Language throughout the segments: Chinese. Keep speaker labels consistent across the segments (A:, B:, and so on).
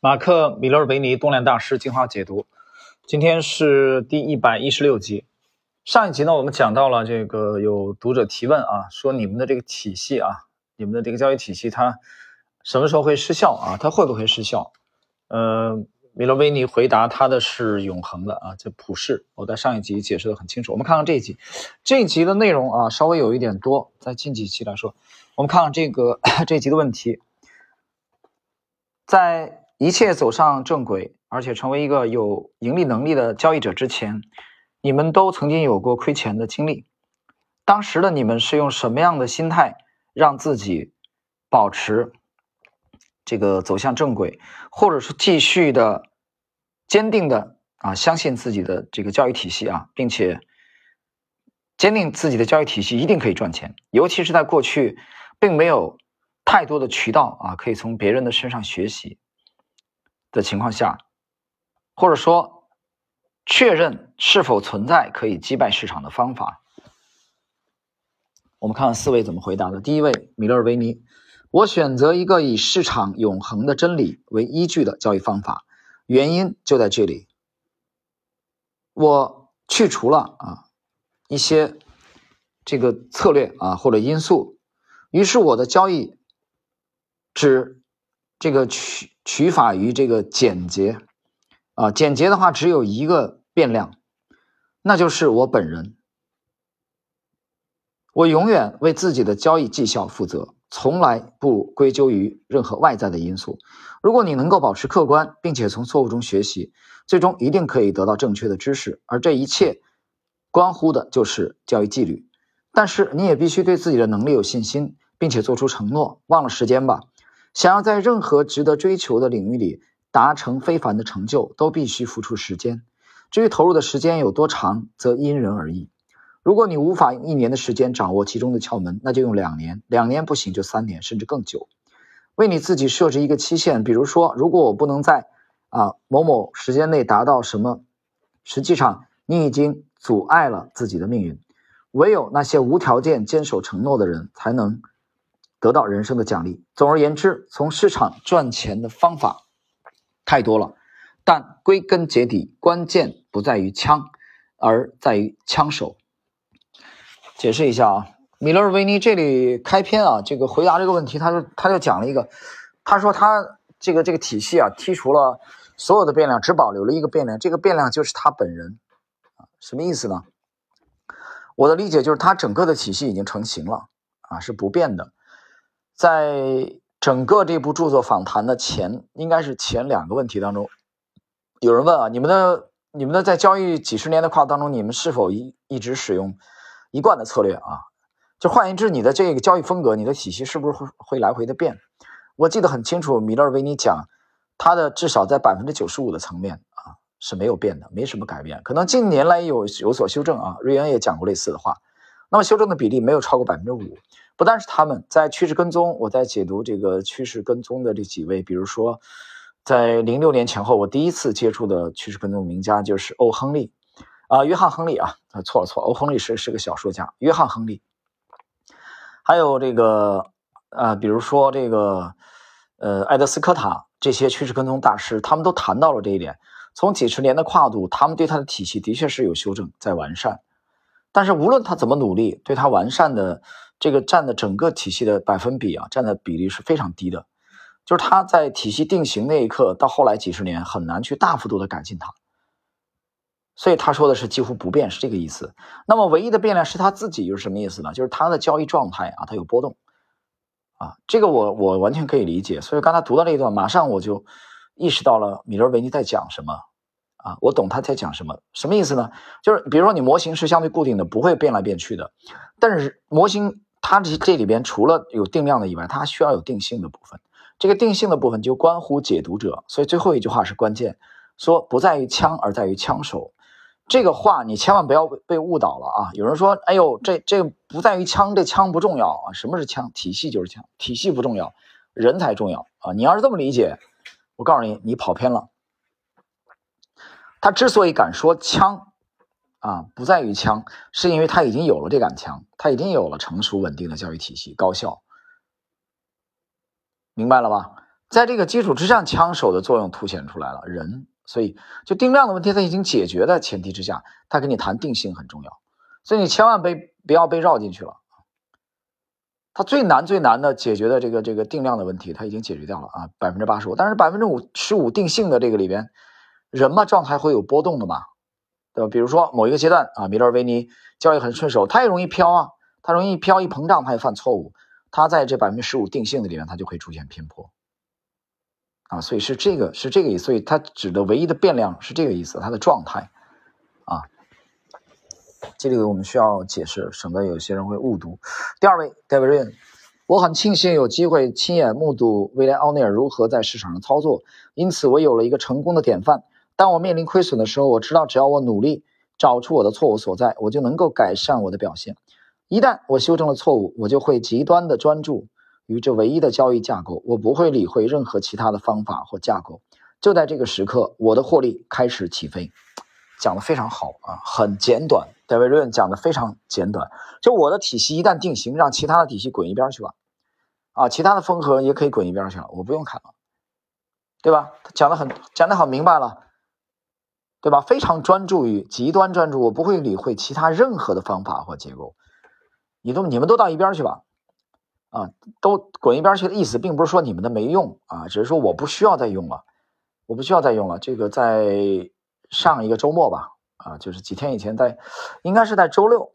A: 马克·米勒维尼动量大师进化解读，今天是第一百一十六集。上一集呢，我们讲到了这个有读者提问啊，说你们的这个体系啊，你们的这个交易体系它什么时候会失效啊？它会不会失效？呃，米勒维尼回答他的是永恒的啊，这普世。我在上一集解释的很清楚。我们看看这一集，这一集的内容啊，稍微有一点多，在近几期来说，我们看看这个 这一集的问题，在。一切走上正轨，而且成为一个有盈利能力的交易者之前，你们都曾经有过亏钱的经历。当时的你们是用什么样的心态让自己保持这个走向正轨，或者是继续的坚定的啊相信自己的这个交易体系啊，并且坚定自己的交易体系一定可以赚钱，尤其是在过去并没有太多的渠道啊可以从别人的身上学习。的情况下，或者说确认是否存在可以击败市场的方法，我们看看四位怎么回答的。第一位，米勒尔维尼，我选择一个以市场永恒的真理为依据的交易方法，原因就在这里。我去除了啊一些这个策略啊或者因素，于是我的交易只这个取。取法于这个简洁，啊，简洁的话只有一个变量，那就是我本人。我永远为自己的交易绩效负责，从来不归咎于任何外在的因素。如果你能够保持客观，并且从错误中学习，最终一定可以得到正确的知识。而这一切关乎的就是交易纪律。但是你也必须对自己的能力有信心，并且做出承诺。忘了时间吧。想要在任何值得追求的领域里达成非凡的成就，都必须付出时间。至于投入的时间有多长，则因人而异。如果你无法用一年的时间掌握其中的窍门，那就用两年；两年不行就三年，甚至更久。为你自己设置一个期限，比如说，如果我不能在啊某某时间内达到什么，实际上你已经阻碍了自己的命运。唯有那些无条件坚守承诺的人，才能。得到人生的奖励。总而言之，从市场赚钱的方法太多了，但归根结底，关键不在于枪，而在于枪手。解释一下啊，米勒维尼这里开篇啊，这个回答这个问题，他就他就讲了一个，他说他这个这个体系啊，剔除了所有的变量，只保留了一个变量，这个变量就是他本人，什么意思呢？我的理解就是，他整个的体系已经成型了啊，是不变的。在整个这部著作访谈的前，应该是前两个问题当中，有人问啊，你们的你们的在交易几十年的跨度当中，你们是否一一直使用一贯的策略啊？就换言之，你的这个交易风格，你的体系是不是会会来回的变？我记得很清楚，米勒维尼讲，他的至少在百分之九十五的层面啊是没有变的，没什么改变，可能近年来有有所修正啊。瑞恩也讲过类似的话，那么修正的比例没有超过百分之五。不但是他们在趋势跟踪，我在解读这个趋势跟踪的这几位，比如说，在零六年前后，我第一次接触的趋势跟踪名家就是欧亨利，啊，约翰亨利啊，啊，错了错了，欧亨利是是个小说家，约翰亨利，还有这个，呃，比如说这个，呃，艾德斯科塔这些趋势跟踪大师，他们都谈到了这一点，从几十年的跨度，他们对他的体系的确是有修正，在完善，但是无论他怎么努力，对他完善的。这个占的整个体系的百分比啊，占的比例是非常低的，就是它在体系定型那一刻到后来几十年很难去大幅度的改进它，所以他说的是几乎不变是这个意思。那么唯一的变量是他自己又是什么意思呢？就是他的交易状态啊，它有波动啊，这个我我完全可以理解。所以刚才读到这一段，马上我就意识到了米勒维尼在讲什么啊，我懂他在讲什么，什么意思呢？就是比如说你模型是相对固定的，不会变来变去的，但是模型。它这这里边除了有定量的以外，它还需要有定性的部分。这个定性的部分就关乎解读者，所以最后一句话是关键，说不在于枪，而在于枪手。这个话你千万不要被误导了啊！有人说：“哎呦，这这不在于枪，这枪不重要啊？什么是枪？体系就是枪，体系不重要，人才重要啊！你要是这么理解，我告诉你，你跑偏了。他之所以敢说枪。”啊，不在于枪，是因为他已经有了这杆枪，他已经有了成熟稳定的教育体系，高效，明白了吧？在这个基础之上，枪手的作用凸显出来了。人，所以就定量的问题，它已经解决的前提之下，他跟你谈定性很重要。所以你千万被不要被绕进去了。他最难最难的解决的这个这个定量的问题，他已经解决掉了啊，百分之八十五。但是百分之五十五定性的这个里边，人嘛，状态会有波动的嘛，对吧？比如说某一个阶段啊，米勒维尼交易很顺手，他也容易飘啊，他容易飘，一膨胀他也犯错误。他在这百分之十五定性的里面，他就会出现偏颇啊，所以是这个是这个意思，所以他指的唯一的变量是这个意思，他的状态啊，这里我们需要解释，省得有些人会误读。第二位 David Ryan，我很庆幸有机会亲眼目睹威廉奥尼尔如何在市场上操作，因此我有了一个成功的典范。当我面临亏损的时候，我知道只要我努力找出我的错误所在，我就能够改善我的表现。一旦我修正了错误，我就会极端的专注于这唯一的交易架构，我不会理会任何其他的方法或架构。就在这个时刻，我的获利开始起飞。讲的非常好啊，很简短。戴维·润讲的非常简短。就我的体系一旦定型，让其他的体系滚一边去吧。啊，其他的风格也可以滚一边去了，我不用看了，对吧？讲的很讲的很明白了，对吧？非常专注于极端专注，我不会理会其他任何的方法或结构。你都你们都到一边去吧，啊，都滚一边去的意思，并不是说你们的没用啊，只是说我不需要再用了，我不需要再用了。这个在上一个周末吧，啊，就是几天以前，在应该是在周六，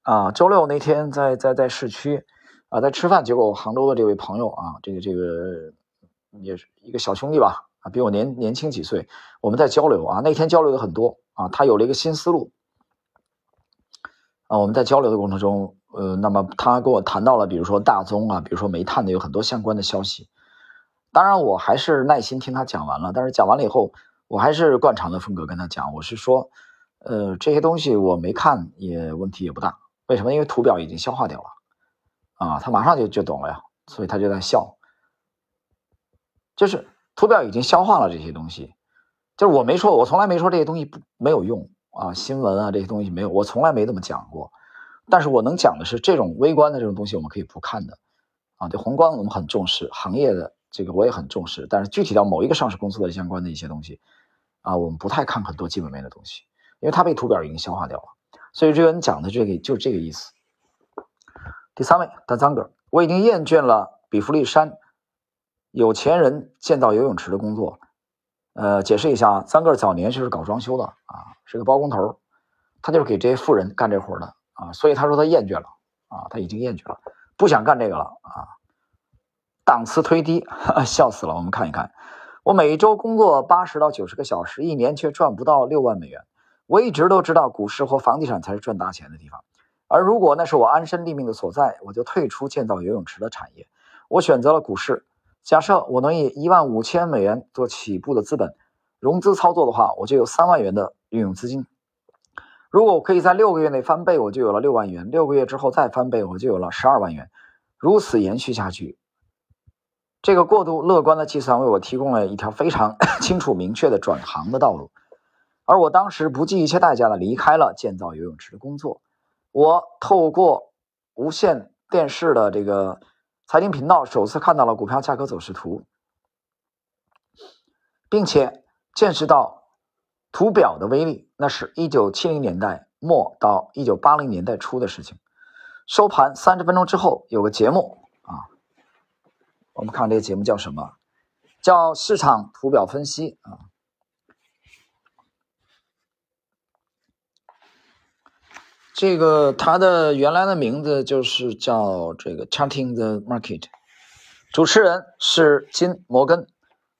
A: 啊，周六那天在在在市区，啊，在吃饭，结果杭州的这位朋友啊，这个这个也是一个小兄弟吧，啊，比我年年轻几岁，我们在交流啊，那天交流的很多啊，他有了一个新思路，啊，我们在交流的过程中。呃，那么他跟我谈到了，比如说大宗啊，比如说煤炭的有很多相关的消息。当然，我还是耐心听他讲完了。但是讲完了以后，我还是惯常的风格跟他讲，我是说，呃，这些东西我没看也问题也不大。为什么？因为图表已经消化掉了啊，他马上就就懂了呀，所以他就在笑。就是图表已经消化了这些东西，就是我没说，我从来没说这些东西不没有用啊，新闻啊这些东西没有，我从来没这么讲过。但是我能讲的是，这种微观的这种东西我们可以不看的，啊，对宏观我们很重视，行业的这个我也很重视，但是具体到某一个上市公司的相关的一些东西，啊，我们不太看很多基本面的东西，因为它被图表已经消化掉了。所以瑞文讲的这个就是这个意思。第三位，大张哥，我已经厌倦了比弗利山有钱人建造游泳池的工作。呃，解释一下，张哥早年就是搞装修的啊，是个包工头，他就是给这些富人干这活的。啊，所以他说他厌倦了啊，他已经厌倦了，不想干这个了啊，档次忒低，笑死了。我们看一看，我每周工作八十到九十个小时，一年却赚不到六万美元。我一直都知道股市或房地产才是赚大钱的地方，而如果那是我安身立命的所在，我就退出建造游泳池的产业。我选择了股市。假设我能以一万五千美元做起步的资本，融资操作的话，我就有三万元的运用资金。如果我可以在六个月内翻倍，我就有了六万元；六个月之后再翻倍，我就有了十二万元。如此延续下去，这个过度乐观的计算为我提供了一条非常 清楚明确的转行的道路。而我当时不计一切代价的离开了建造游泳池的工作。我透过无线电视的这个财经频道，首次看到了股票价格走势图，并且见识到。图表的威力，那是一九七零年代末到一九八零年代初的事情。收盘三十分钟之后，有个节目啊，我们看这个节目叫什么？叫市场图表分析啊。这个它的原来的名字就是叫这个 Charting the Market，主持人是金摩根。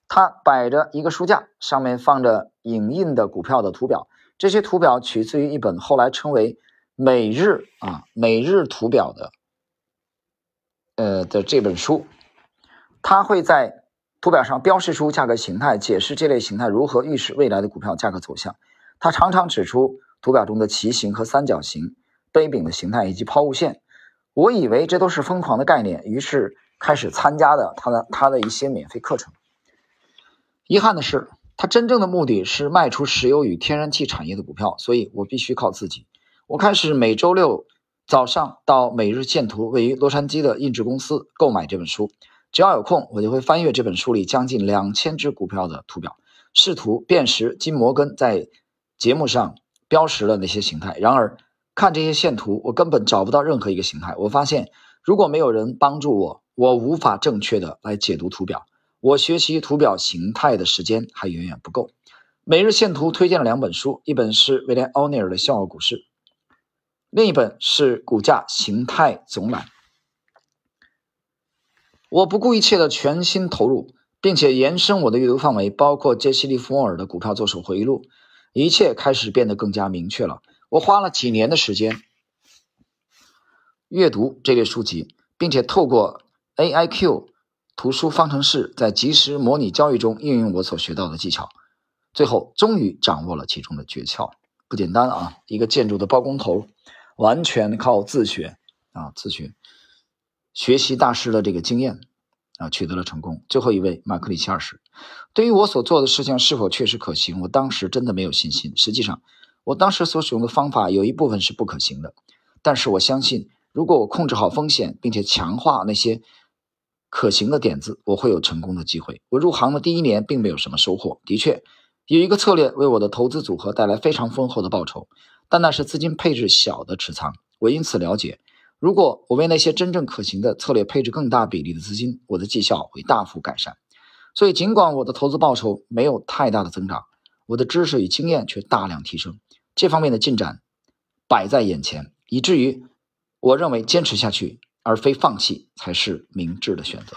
A: 他摆着一个书架，上面放着影印的股票的图表。这些图表取自于一本后来称为《每日》啊《每日图表》的，呃的这本书。他会在图表上标示出价格形态，解释这类形态如何预示未来的股票价格走向。他常常指出图表中的旗形和三角形、杯柄的形态以及抛物线。我以为这都是疯狂的概念，于是开始参加的他的他的一些免费课程。遗憾的是，他真正的目的是卖出石油与天然气产业的股票，所以我必须靠自己。我开始每周六早上到每日线图位于洛杉矶的印制公司购买这本书，只要有空，我就会翻阅这本书里将近两千只股票的图表，试图辨识金摩根在节目上标识了那些形态。然而，看这些线图，我根本找不到任何一个形态。我发现，如果没有人帮助我，我无法正确的来解读图表。我学习图表形态的时间还远远不够。每日线图推荐了两本书，一本是威廉·奥尼尔的《笑傲股市》，另一本是《股价形态总览》。我不顾一切的全心投入，并且延伸我的阅读范围，包括杰西·利弗莫尔的《股票作手回忆录》，一切开始变得更加明确了。我花了几年的时间阅读这类书籍，并且透过 AIQ 图书方程式，在即时模拟交易中应用我所学到的技巧，最后终于掌握了其中的诀窍。不简单啊！一个建筑的包工头，完全靠自学啊，自学。学习大师的这个经验啊，取得了成功。最后一位马克里奇二世，对于我所做的事情是否确实可行，我当时真的没有信心。实际上，我当时所使用的方法有一部分是不可行的，但是我相信，如果我控制好风险，并且强化那些可行的点子，我会有成功的机会。我入行的第一年并没有什么收获，的确有一个策略为我的投资组合带来非常丰厚的报酬，但那是资金配置小的持仓。我因此了解。如果我为那些真正可行的策略配置更大比例的资金，我的绩效会大幅改善。所以，尽管我的投资报酬没有太大的增长，我的知识与经验却大量提升。这方面的进展摆在眼前，以至于我认为坚持下去而非放弃才是明智的选择。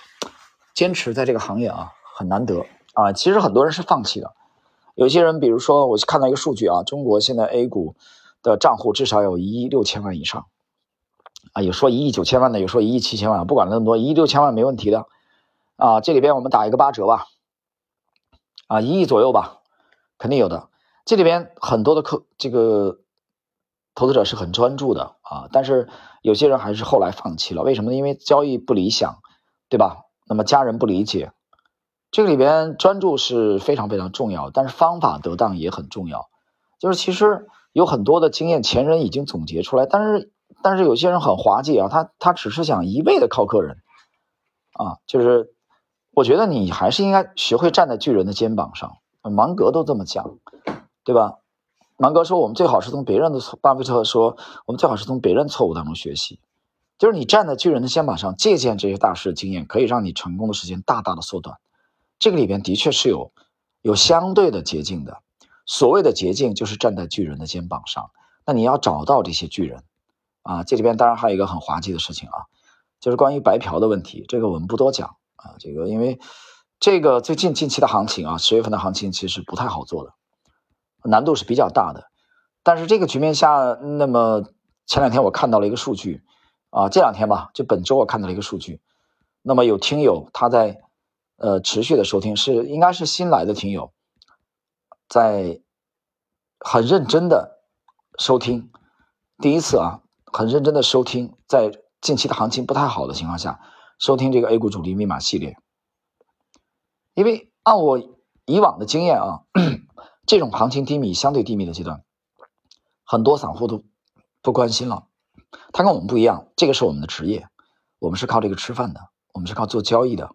A: 坚持在这个行业啊，很难得啊。其实很多人是放弃的。有些人，比如说，我看到一个数据啊，中国现在 A 股的账户至少有一亿六千万以上。啊，有说一亿九千万的，有说一亿七千万，不管那么多，一亿六千万没问题的，啊，这里边我们打一个八折吧，啊，一亿左右吧，肯定有的。这里边很多的客，这个投资者是很专注的啊，但是有些人还是后来放弃了，为什么呢？因为交易不理想，对吧？那么家人不理解，这个里边专注是非常非常重要，但是方法得当也很重要。就是其实有很多的经验，前人已经总结出来，但是。但是有些人很滑稽啊，他他只是想一味的靠个人，啊，就是我觉得你还是应该学会站在巨人的肩膀上。芒格都这么讲，对吧？芒格说我们最好是从别人的错，巴菲特说我们最好是从别人错误当中学习，就是你站在巨人的肩膀上借鉴这些大师的经验，可以让你成功的时间大大的缩短。这个里边的确是有有相对的捷径的，所谓的捷径就是站在巨人的肩膀上。那你要找到这些巨人。啊，这里边当然还有一个很滑稽的事情啊，就是关于白嫖的问题。这个我们不多讲啊，这个因为这个最近近期的行情啊，十月份的行情其实不太好做的，难度是比较大的。但是这个局面下，那么前两天我看到了一个数据啊，这两天吧，就本周我看到了一个数据，那么有听友他在呃持续的收听，是应该是新来的听友，在很认真的收听，第一次啊。很认真的收听，在近期的行情不太好的情况下，收听这个 A 股主力密码系列。因为按我以往的经验啊，这种行情低迷、相对低迷的阶段，很多散户都不关心了。他跟我们不一样，这个是我们的职业，我们是靠这个吃饭的，我们是靠做交易的，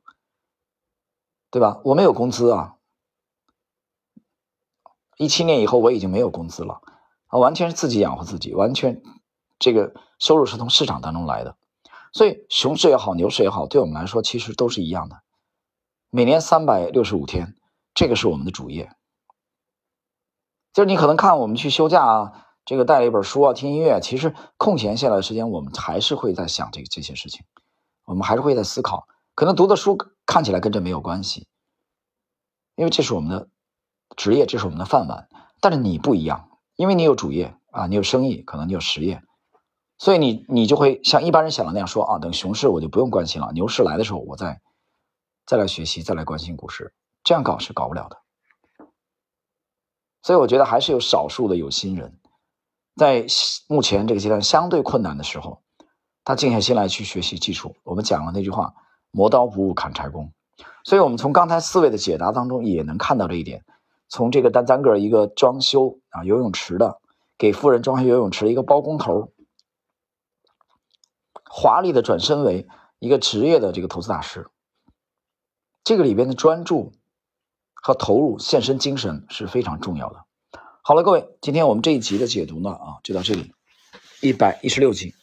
A: 对吧？我没有工资啊，一七年以后我已经没有工资了啊，完全是自己养活自己，完全。这个收入是从市场当中来的，所以熊市也好，牛市也好，对我们来说其实都是一样的。每年三百六十五天，这个是我们的主业。就是你可能看我们去休假啊，这个带了一本书啊，听音乐，其实空闲下来的时间，我们还是会在想这这些事情，我们还是会在思考。可能读的书看起来跟这没有关系，因为这是我们的职业，这是我们的饭碗。但是你不一样，因为你有主业啊，你有生意，可能你有实业。所以你你就会像一般人想的那样说啊，等熊市我就不用关心了，牛市来的时候我再再来学习，再来关心股市，这样搞是搞不了的。所以我觉得还是有少数的有心人，在目前这个阶段相对困难的时候，他静下心来去学习技术。我们讲了那句话，磨刀不误砍柴工。所以我们从刚才四位的解答当中也能看到这一点。从这个单单个一个装修啊游泳池的，给富人装修游泳池一个包工头。华丽的转身为一个职业的这个投资大师，这个里边的专注和投入、献身精神是非常重要的。好了，各位，今天我们这一集的解读呢，啊，就到这里，一百一十六集。